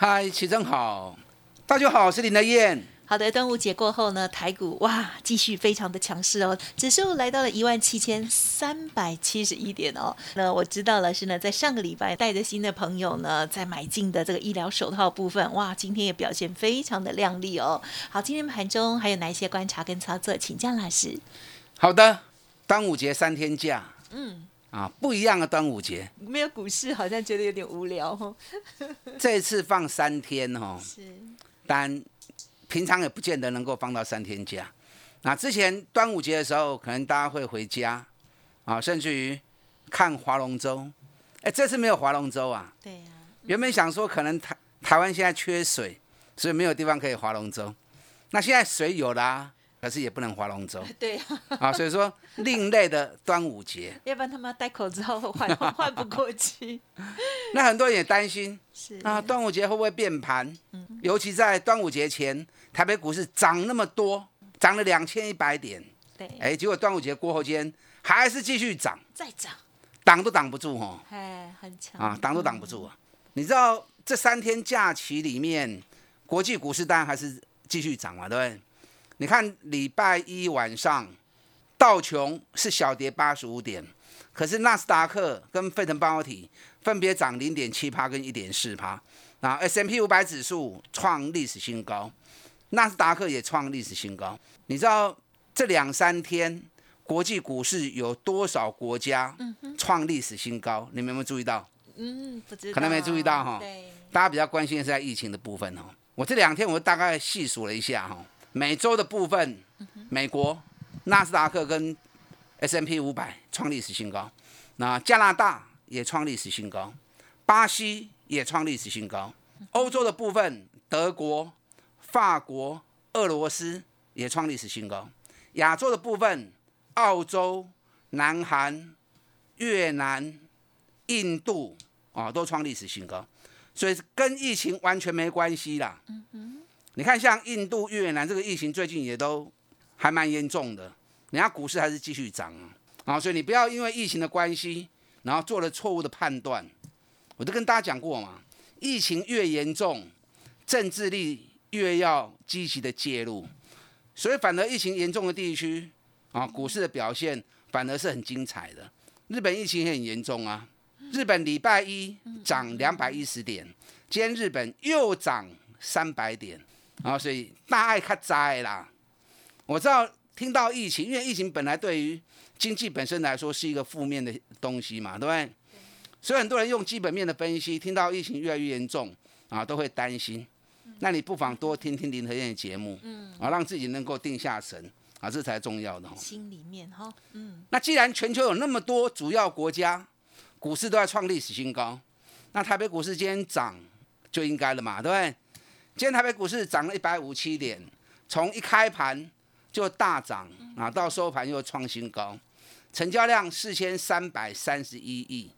嗨，齐正好，大家好，我是林德燕。好的，端午节过后呢，台股哇继续非常的强势哦，指数来到了一万七千三百七十一点哦。那我知道了是呢，在上个礼拜带着新的朋友呢，在买进的这个医疗手套部分，哇，今天也表现非常的亮丽哦。好，今天盘中还有哪一些观察跟操作，请教老师。好的。端午节三天假，嗯，啊，不一样的端午节，没有股市好像觉得有点无聊哦。这次放三天哦，是，但平常也不见得能够放到三天假。那之前端午节的时候，可能大家会回家，啊，甚至于看划龙舟。哎，这次没有划龙舟啊。对呀。原本想说可能台台湾现在缺水，所以没有地方可以划龙舟。那现在水有啦。可是也不能划龙舟，对啊，啊，所以说另类的端午节，要不然他们戴口罩换换不过去。那很多人也担心，是。啊，端午节会不会变盘？嗯，尤其在端午节前，台北股市涨那么多，涨了两千一百点，对，哎，结果端午节过后间还是继续涨，再涨，挡都挡不住哦，哎，很强。啊，挡都挡不住啊。你知道这三天假期里面，国际股市当然还是继续涨嘛，对不对？你看礼拜一晚上，道琼是小跌八十五点，可是纳斯达克跟费城半导体分别涨零点七帕跟一点四帕，那 S M P 五百指数创历史新高，纳斯达克也创历史新高。你知道这两三天国际股市有多少国家创历史新高？你们有没有注意到？嗯，不知道，可能没注意到哈。对，大家比较关心的是在疫情的部分哦。我这两天我大概细数了一下哈。美洲的部分，美国纳斯达克跟 S M P 五百创历史新高，那加拿大也创历史新高，巴西也创历史新高，欧洲的部分，德国、法国、俄罗斯也创历史新高，亚洲的部分，澳洲、南韩、越南、印度啊都创历史新高，所以跟疫情完全没关系啦。你看，像印度、越南这个疫情最近也都还蛮严重的，人家股市还是继续涨啊。啊，所以你不要因为疫情的关系，然后做了错误的判断。我都跟大家讲过嘛，疫情越严重，政治力越要积极的介入。所以，反而疫情严重的地区啊，股市的表现反而是很精彩的。日本疫情也很严重啊，日本礼拜一涨两百一十点，今天日本又涨三百点。啊，所以大爱卡灾啦。我知道听到疫情，因为疫情本来对于经济本身来说是一个负面的东西嘛，对不对？所以很多人用基本面的分析，听到疫情越来越严重啊，都会担心。那你不妨多听听林和燕的节目，嗯，啊，让自己能够定下神啊，这才重要的。心里面哈，嗯。那既然全球有那么多主要国家股市都在创历史新高，那台北股市今天涨就应该了嘛，对不对？今天台北股市涨了一百五七点，从一开盘就大涨啊，到收盘又创新高，成交量四千三百三十一亿。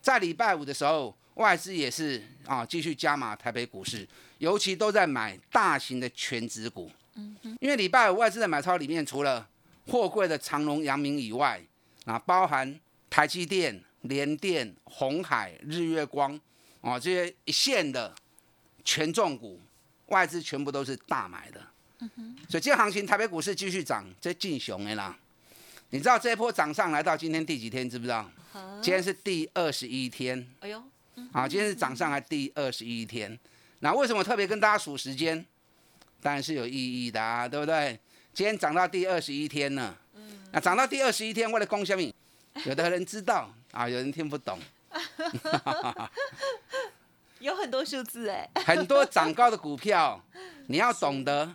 在礼拜五的时候，外资也是啊继续加码台北股市，尤其都在买大型的全指股。因为礼拜五外资的买超里面，除了货柜的长隆、阳明以外，啊，包含台积电、联电、红海、日月光啊这些一线的权重股。外资全部都是大买的，所以今天行情台北股市继续涨，这进熊的啦。你知道这一波涨上来到今天第几天？知不知道？今天是第二十一天。哎呦，好，今天是涨上来第二十一天。那为什么特别跟大家数时间？当然是有意义的啊，对不对？今天涨到第二十一天呢。那涨到第二十一天，为了供小米，有的人知道啊，有人听不懂。有很多数字哎，很多涨高的股票，你要懂得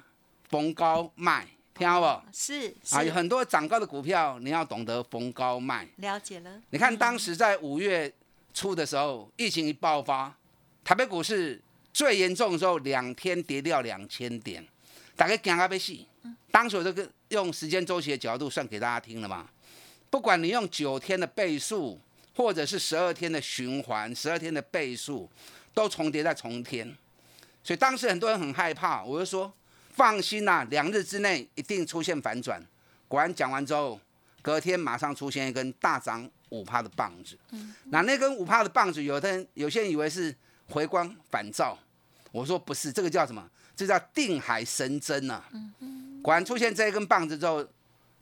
逢高卖，听好不？是啊，有很多涨高的股票，你要懂得逢高卖。了解了。你看当时在五月初的时候，疫情一爆发，台北股市最严重的时候两天跌掉两千点，大概惊到要死。当时我这个用时间周期的角度算给大家听了嘛，不管你用九天的倍数，或者是十二天的循环，十二天的倍数都重叠在重天，所以当时很多人很害怕，我就说放心啦，两日之内一定出现反转。果然讲完之后，隔天马上出现一根大涨五趴的棒子。那那根五趴的棒子，有的人有些人以为是回光返照，我说不是，这个叫什么？这叫定海神针呐、果然出现这一根棒子之后，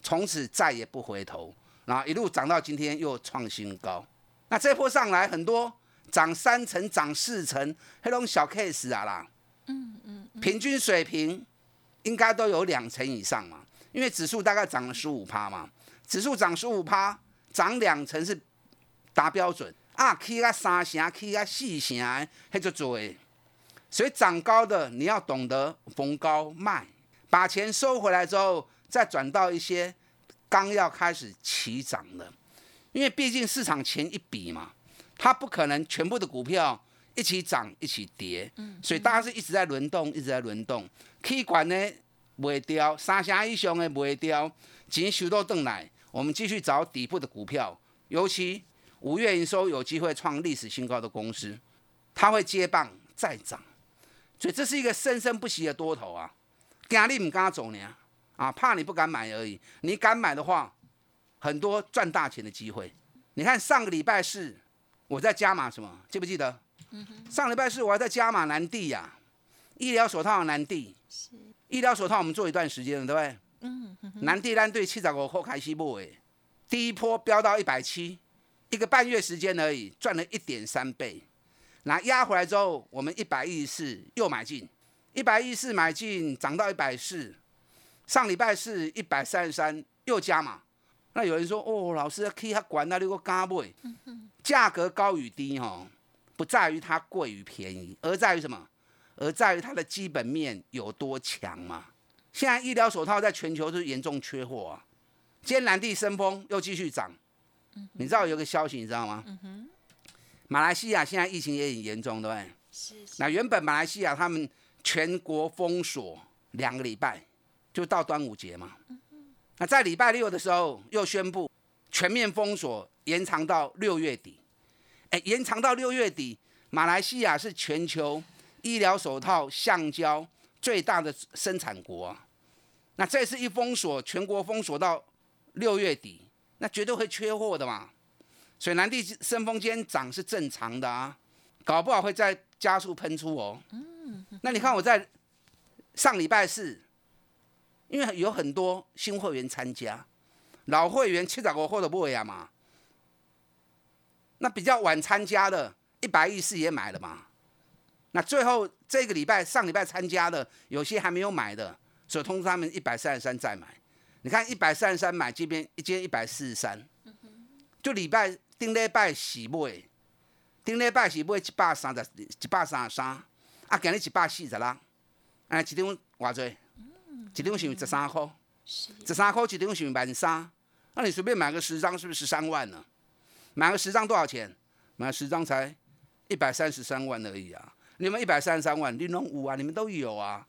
从此再也不回头，然后一路涨到今天又创新高。那这波上来很多涨三成、涨四成，那种小 case 啊啦，嗯嗯，平均水平应该都有两成以上嘛，因为指数大概涨了十五趴嘛，指数涨十五趴，涨两成是达标准。啊，起啊三成，起啊四成，那就做。所以涨高的你要懂得逢高卖，把钱收回来之后，再转到一些刚要开始起涨的，因为毕竟市场钱一笔嘛，它不可能全部的股票一起涨一起跌，所以大家是一直在轮动，一直在轮动。K 管呢卖掉，三峡以上的卖掉，钱收到回来，我们继续找底部的股票，尤其五月营收有机会创历史新高的公司，它会接棒再涨。所以这是一个生生不息的多头啊！惊你唔敢走呢，啊，怕你不敢买而已。你敢买的话，很多赚大钱的机会。你看上个礼拜四我在加码什么？记不记得？上礼拜四我还在加码南地呀、医疗手套的南地。医疗手套我们做一段时间了，对不对？嗯。南地单对七十五后开西部诶，第一波飙到一百七，一个半月时间而已，赚了一点三倍。那压回来之后，我们一百一十四又买进，一百一十四买进涨到一百四，上礼拜四一百三十三又加码。那有人说哦，老师 K 它管那六个加买，价格高与低哈，不在于它贵与便宜，而在于什么？而在于它的基本面有多强嘛。现在医疗手套在全球都是严重缺货啊。今天蓝地生风又继续涨，你知道有个消息你知道吗？马来西亚现在疫情也很严重，对不对？是那原本马来西亚他们全国封锁两个礼拜，就到端午节嘛。那在礼拜六的时候又宣布全面封锁，延长到六月底。哎，延长到六月底，马来西亚是全球医疗手套、橡胶最大的生产国啊。那这次一封锁，全国封锁到六月底，那绝对会缺货的嘛。所以南地升风间涨是正常的啊，搞不好会再加速喷出哦。那你看我在上礼拜四，因为有很多新会员参加，老会员七十五或者不呀嘛，那比较晚参加的，一百一四也买了嘛。那最后这个礼拜上礼拜参加的，有些还没有买的，所以通知他们一百三十三再买。你看一百三十三买这边一间一百四十三，就礼拜顶礼拜是买，顶礼拜是买一百三十一百三十三，啊，今日一百四十六，哎，一张偌济？一张是十三块，十三块一张是万三，那你随便买个十张是不是十三万呢？买个十张多少钱？买十张才一百三十三万而已啊！你们一百三十三万，你拢有啊，你们都有啊，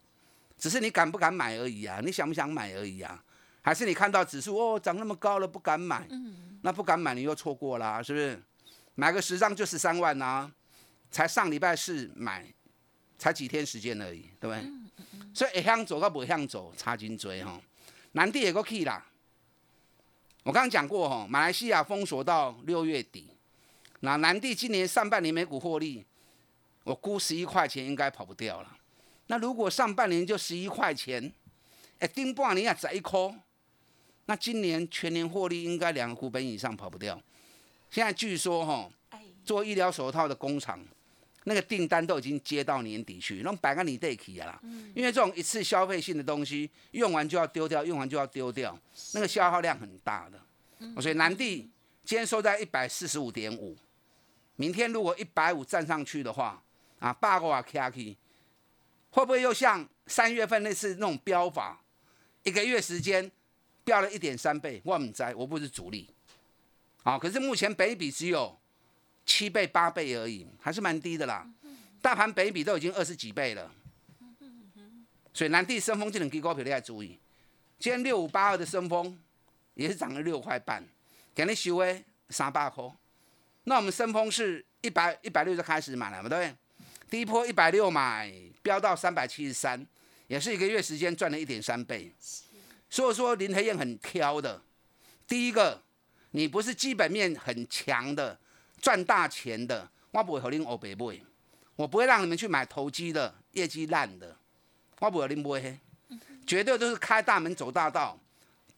只是你敢不敢买而已啊，你想不想买而已啊？还是你看到指数哦涨那么高了不敢买？那不敢买你又错过啦、是不是？买个十张就十三万啊，才上礼拜四买，才几天时间而已，对不对？所以会向走到不向走差真多哈。南地也够去啦，我刚刚讲过哈，马来西亚封锁到六月底，那南地今年上半年每股获利，我估十一块钱应该跑不掉了。那如果上半年就十一块钱，哎，顶半年也十一块，那今年全年获利应该两个股本以上跑不掉。现在据说哈，哎，做医疗手套的工厂，那个订单都已经接到年底去，那摆个你得起啊啦。因为这种一次消费性的东西，用完就要丢掉，用完就要丢掉，那个消耗量很大的。所以南地今天收在一百四十五点五，明天如果一百五站上去的话，啊，八个瓦 K K，会不会又像三月份那次那种飙法，一个月时间飙了一点三倍？我唔知，我不是主力。啊，可是目前北比只有七倍八倍而已，还是蛮低的啦。大盘北比都已经二十几倍了。所以南地升风这两支股票你要注意。今天六五八二的升风也是涨了六块半，给你收诶三百块。那我们升风是一百一百六就开始买了嘛，对不对？第一波一百六买，飙到三百七十三，也是一个月时间赚了一点三倍。所以说林黑燕很挑的。第一个，你不是基本面很强的，赚大钱的，我不会和您欧北买，我不会让你们去买投机的，业绩烂的，我不会您买，绝对都是开大门走大道，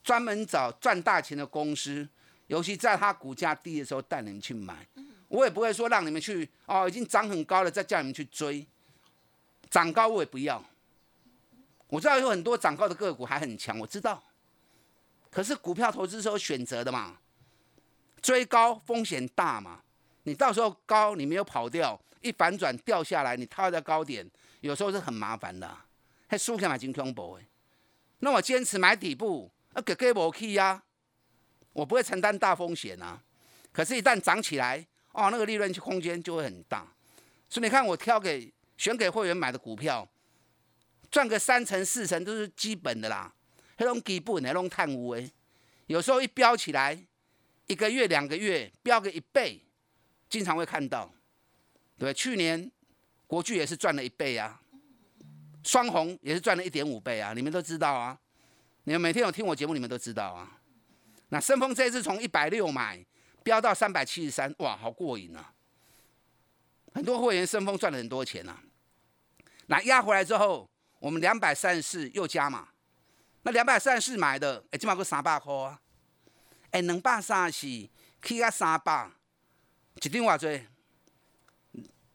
专门找赚大钱的公司，尤其在它股价低的时候带你们去买。我也不会说让你们去哦，已经涨很高了，再叫你们去追，涨高我也不要。我知道有很多涨高的个股还很强，我知道。可是股票投资是有选择的嘛，追高风险大嘛，你到时候高你没有跑掉，一反转掉下来，你套在高点，有时候是很麻烦的，还输起来蛮恐怖的。那我坚持买底部，那给给我 key 呀，我不会承担大风险啊。可是，一旦涨起来，哦，那个利润空间就会很大。所以你看，我挑给选给会员买的股票，赚个三成四成都是基本的啦。那种底部那种探污诶，有时候一飙起来，一个月两个月飙个一倍，经常会看到。对，去年国巨也是赚了一倍啊，双红也是赚了一点五倍啊，你们都知道啊。你们每天有听我节目，你们都知道啊。那申丰这次从一百六买，飙到三百七十三，哇，好过瘾啊！很多会员申丰赚了很多钱呐。那压回来之后，我们两百三十四又加码。那两百三十四买的，哎，起码够三百块啊！哎，两百三十四起啊三百，一张偌多？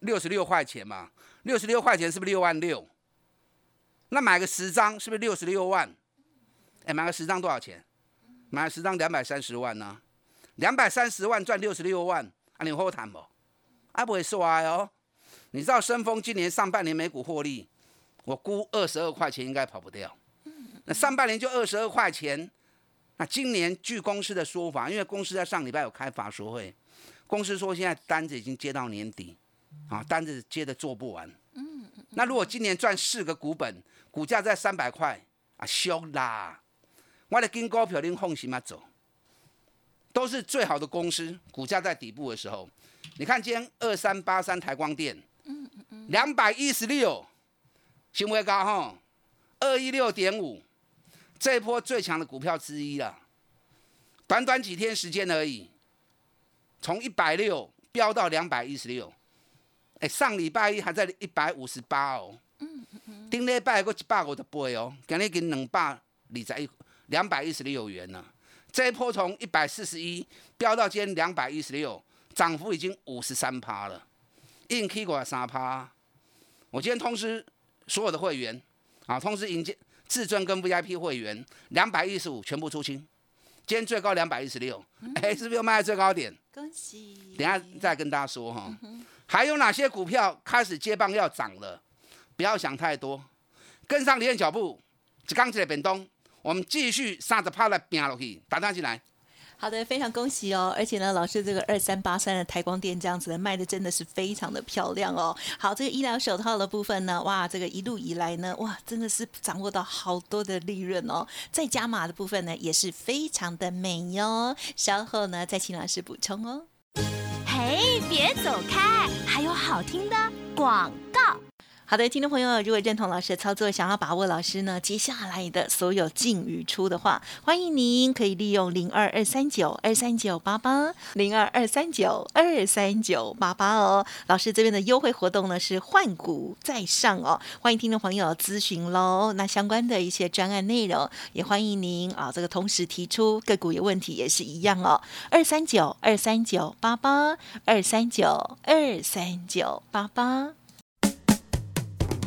六十六块钱嘛，六十六块钱是不是六万六？那买个十张是不是六十六万？哎，买个十张多少钱？买十张两百三十万呢？两百三十万赚六十六万，啊，你好谈不？啊，不会衰哦。你知道深丰今年上半年每股获利，我估二十二块钱应该跑不掉。那上半年就二十二块钱，那今年据公司的说法，因为公司在上礼拜有开法说会，公司说现在单子已经接到年底，啊，单子接的做不完。嗯那如果今年赚四个股本，股价在三百块，啊，凶啦！我的跟高票您放心嘛走，都是最好的公司，股价在底部的时候，你看今天二三八三台光电，嗯嗯嗯，两百一十六，行为高哈，二一六点五。这一波最强的股票之一了，短短几天时间而已，从一百六飙到两百一十六，哎，上礼拜一还在一百五十八哦，嗯嗯顶礼拜个一百五十八哦，今日跟两百二十一两百一十六元呢。这一波从一百四十一飙到今天两百一十六，涨幅已经五十三趴了，硬 K 过三趴。我今天通知所有的会员啊，通知迎接。至尊跟 VIP 会员两百一十五全部出清，今天最高两百一十六，哎，是不是又卖在最高点？恭喜！等下再跟大家说哈，还有哪些股票开始接棒要涨了？不要想太多，跟上李燕脚步，一刚起来变动，我们继续三十趴来拼落去，打单进来。好的，非常恭喜哦！而且呢，老师这个二三八三的台光电这样子的卖的真的是非常的漂亮哦。好，这个医疗手套的部分呢，哇，这个一路以来呢，哇，真的是掌握到好多的利润哦。再加码的部分呢，也是非常的美哟。稍后呢，再请老师补充哦。嘿，别走开，还有好听的广告。好的，听众朋友，如果认同老师的操作，想要把握老师呢接下来的所有进与出的话，欢迎您可以利用零二二三九二三九八八零二二三九二三九八八哦。老师这边的优惠活动呢是换股再上哦，欢迎听众朋友咨询喽。那相关的一些专案内容，也欢迎您啊，这个同时提出个股有问题也是一样哦。二三九二三九八八二三九二三九八八。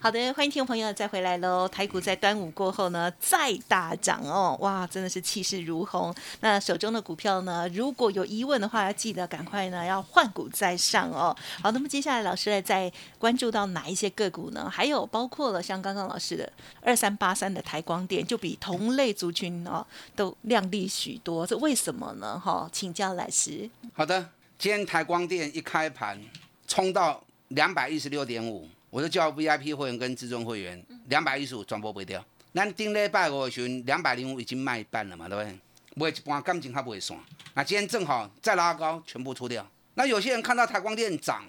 好的，欢迎听众朋友再回来喽。台股在端午过后呢，再大涨哦，哇，真的是气势如虹。那手中的股票呢，如果有疑问的话，要记得赶快呢要换股再上哦。好，那么接下来老师来再关注到哪一些个股呢？还有包括了像刚刚老师的二三八三的台光电，就比同类族群哦都亮丽许多，这为什么呢？哈，请教老师。好的，今天台光电一开盘冲到两百一十六点五。我就叫 VIP 会员跟至尊会员两百一十五转播不掉。咱顶礼拜五的时候两百零五已经卖一半了嘛，对不对？卖一半感情还不会算。那今天正好再拉高，全部出掉。那有些人看到台光电涨，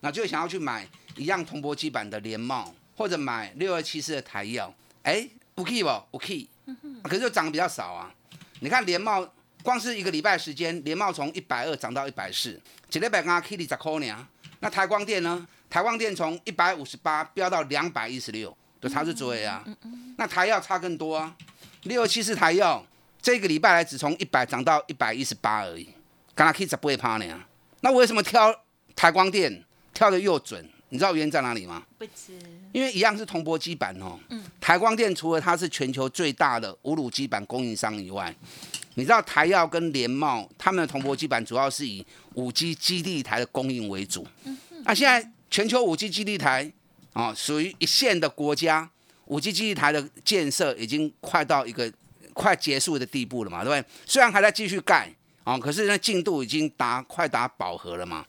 那就想要去买一样铜箔基板的联茂，或者买六二七四的台药。哎，不 key 不？不 key，。可是就涨得比较少啊。你看联茂，光是一个礼拜时间，联茂从一百二涨到一百四，一礼拜刚 K 二十块呢。那台光电呢？台光电从一百五十八飙到两百一十六，就差是追啊。那台药差更多啊，六七四台药这个礼拜来只从一百涨到一百一十八而已，刚刚 K 十不会趴呢。那为什么挑台光电挑的又准？你知道原因在哪里吗？不知。因为一样是铜箔基板哦。嗯。台光电除了它是全球最大的五卤基板供应商以外，你知道台药跟联茂他们的铜箔基板主要是以五 G 基地台的供应为主。嗯。那现在。全球五 G 基地台啊，属于一线的国家，五 G 基地台的建设已经快到一个快结束的地步了嘛，对不对？虽然还在继续盖啊，可是那进度已经达快达饱和了嘛。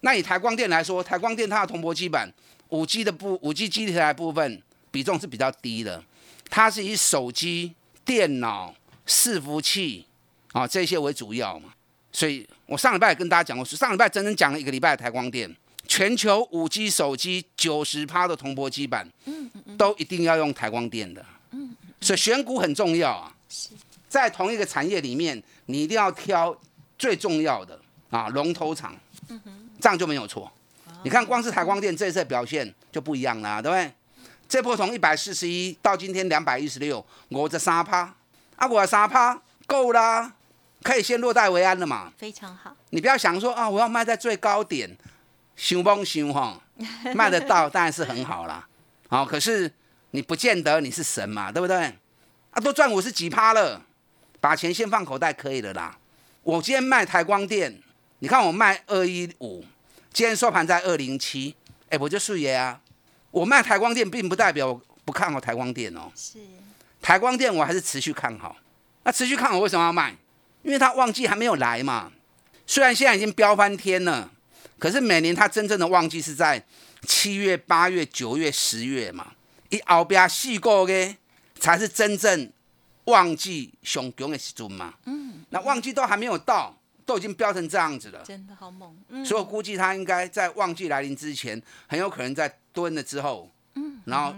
那以台光电来说，台光电它的铜箔基板五 G 的部五 G 基地台部分比重是比较低的，它是以手机、电脑、伺服器啊这些为主要嘛。所以我上礼拜也跟大家讲过，上礼拜整整讲了一个礼拜台光电。全球五 G 手机九十趴的铜箔基板，嗯嗯都一定要用台光电的，嗯所以选股很重要啊。在同一个产业里面，你一定要挑最重要的啊龙头厂，嗯这样就没有错。你看，光是台光电这次表现就不一样了，对不对？这波从一百四十一到今天两百一十六，我这三趴，啊，我三趴够啦，可以先落袋为安了嘛。非常好。你不要想说啊，我要卖在最高点。想崩想哈，卖得到当然是很好啦。好，可是你不见得你是神嘛，对不对？啊，都赚五十几趴了，把钱先放口袋可以了啦。我今天卖台光电，你看我卖二一五，今天收盘在二零七，哎，我就素爷啊。我卖台光电，并不代表我不看好台光电哦。是，台光电我还是持续看好。那持续看好为什么要卖？因为它旺季还没有来嘛。虽然现在已经飙翻天了。可是每年它真正的旺季是在七月、八月、九月、十月嘛，一后边四个月才是真正旺季上强的时阵嘛。嗯，那旺季都还没有到，都已经飙成这样子了，真的好猛。所以我估计它应该在旺季来临之前，很有可能在蹲了之后，嗯，然后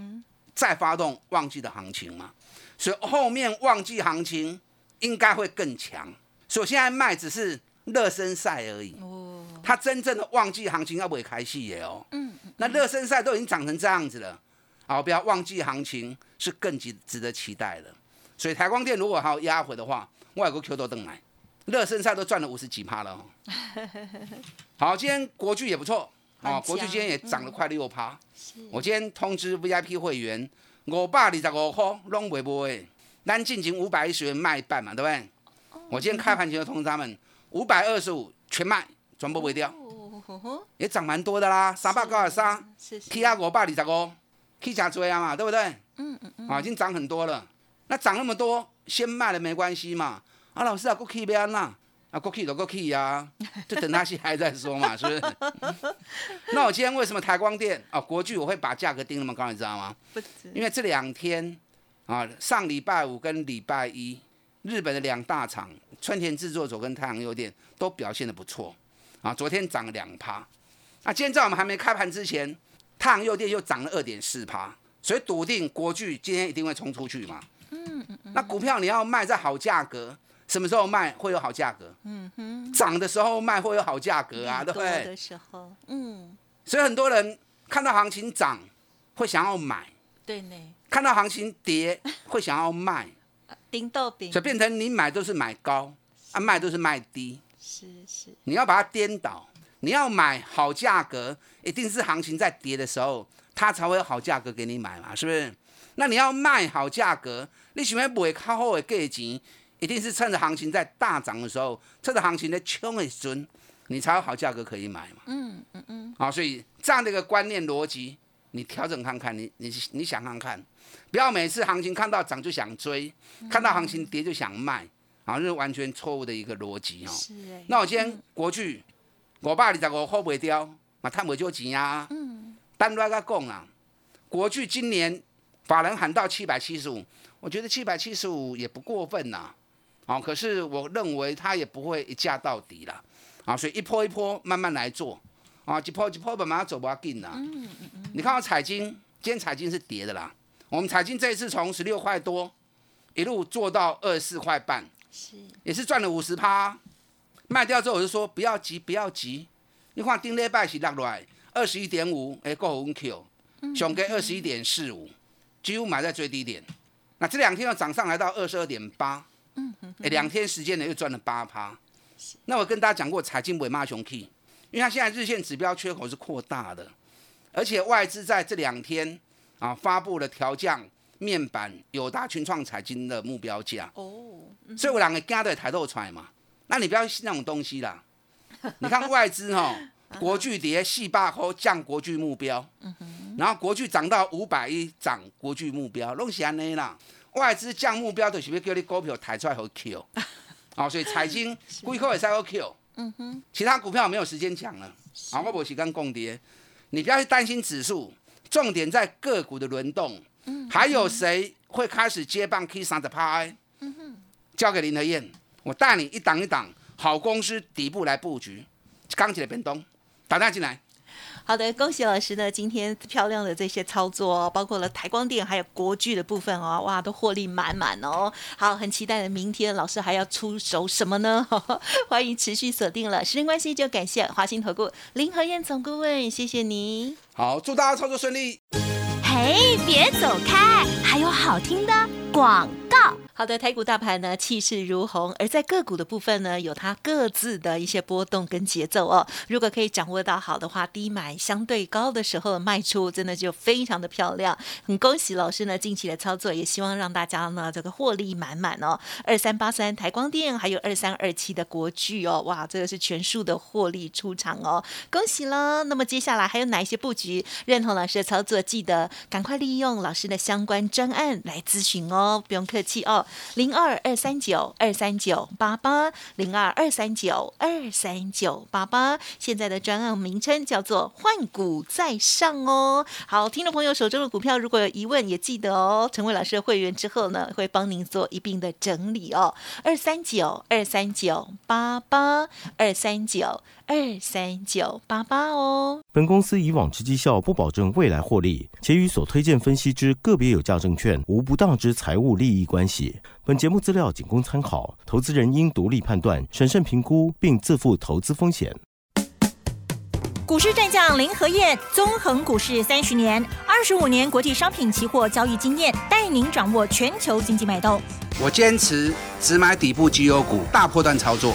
再发动旺季的行情嘛。所以后面旺季行情应该会更强。所以现在卖只是热身赛而已。它真正的旺季行情要不会开戏耶哦，嗯，那热身赛都已经涨成这样子了，好，不要旺季行情是更值值得期待的。所以台光电如果还有压回的话，外国 Q 都登来，热身赛都赚了五十几趴了。好，今天国巨也不错，啊，国巨今天也涨了快六趴。我今天通知 VIP 会员，五百二十五块拢袂卖，咱进行五百一十元卖一半嘛，对不对？我今天开盘前就通知他们，五百二十五全卖。全部卖掉，也涨蛮多的啦，三百九十三，去啊五百二十五，去真多啊嘛，对不对？嗯嗯嗯，啊，已经涨很多了。那涨那么多，先卖了没关系嘛。啊，老师啊，过去要安呐，啊，过去就过去呀，就等它下来再说嘛，是不是？那我今天为什么台光电啊，国巨我会把价格定那么高，你知道吗？因为这两天啊，上礼拜五跟礼拜一，日本的两大厂春田制作所跟太阳诱电都表现的不错。啊，昨天涨了两趴，那今天在我们还没开盘之前，太阳诱电又涨了二点四趴，所以笃定国巨今天一定会冲出去嘛。嗯嗯那股票你要卖在好价格，什么时候卖会有好价格？嗯哼。涨的时候卖会有好价格啊，对不对？的时候，嗯，所以很多人看到行情涨会想要买，对呢，看到行情跌会想要卖，顶豆饼所以变成你买都是买高，啊卖都是卖低。是是，你要把它颠倒，你要买好价格，一定是行情在跌的时候，它才会有好价格给你买嘛，是不是？那你要卖好价格，你喜欢买较好的价钱，一定是趁着行情在大涨的时候，趁着行情在冲的时阵，你才有好价格可以买嘛。嗯嗯嗯，好，所以这样的一个观念逻辑，你调整看看，你你你想看看，不要每次行情看到涨就想追，看到行情跌就想卖，啊，这是完全错误的一个逻辑哦。是哎，那我今天国巨五百二十五块卖掉，嘛赚不少钱啊。嗯，单来个讲啊，国巨今年法人喊到七百七十五，我觉得七百七十五也不过分呐。哦，可是我认为它也不会一价到底了。啊，所以一波一波慢慢来做，啊，一波一波慢慢走不要紧啦。嗯嗯嗯，你看到彩金，今天彩金是跌的啦。我们彩金这一次从十六块多一路做到二十四块半，是也是赚了五十趴。卖掉之后我就说不要急，不要急。你看顶礼拜是落来二十一点五，哎，够稳 Q，熊给二十一点四五，几乎买在最低点。那这两天又涨上来到二十二点八，嗯嗯哎，两天时间呢又赚了八趴。那我跟大家讲过，彩金尾骂熊 K，因为它现在日线指标缺口是扩大的，而且外资在这两天啊发布了调降面板友达群创彩金的目标价。哦，所以我两个加的抬头出来嘛。那你不要信那种东西啦。你看外资哈、国巨跌四百块降国巨目标，然后国巨涨到五百一涨国巨目标，拢是安尼啦。外资降目标就是要叫你股票抬出来好 Q，哦，所以财经贵口也是好 Q，嗯哼，其他股票没有时间讲了，啊，我无时间共跌，你不要去担心指数，重点在个股的轮动，还有谁会开始接棒 K 三的拍？交给林和燕，我带你一档一档好公司底部来布局，刚起来变动，打电话进来。好的，恭喜老师呢，今天漂亮的这些操作哦，包括了台光电还有国巨的部分哦，哇，都获利满满哦。好，很期待的明天老师还要出手什么呢？欢迎持续锁定了，时间关系就感谢华兴投顾林和燕总顾问，谢谢你。好，祝大家操作顺利。嘿，别走开，还有好听的广告。好的，台股大盘呢气势如虹，而在个股的部分呢，有它各自的一些波动跟节奏哦。如果可以掌握到好的话，低买相对高的时候卖出，真的就非常的漂亮。很恭喜老师呢近期的操作，也希望让大家呢这个获利满满哦。二三八三台光电，还有二三二七的国巨哦，哇，这个是全数的获利出场哦，恭喜了。那么接下来还有哪一些布局认同老师的操作？记得赶快利用老师的相关专案来咨询哦，不用客气哦。零二二三九二三九八八，零二二三九二三九八八。现在的专案名称叫做“换股在上”哦。好，听众朋友手中的股票如果有疑问，也记得哦，成为老师的会员之后呢，会帮您做一并的整理哦。二三九二三九八八，二三九二三九八八哦。本公司以往之绩效不保证未来获利，且与所推荐分析之个别有价证券无不当之财务利益关系。本节目资料仅供参考，投资人应独立判断、审慎评估，并自负投资风险。股市战将林和燕，纵横股市三十年，二十五年国际商品期货交易经验，带您掌握全球经济脉动。我坚持只买底部绩优股，大波段操作。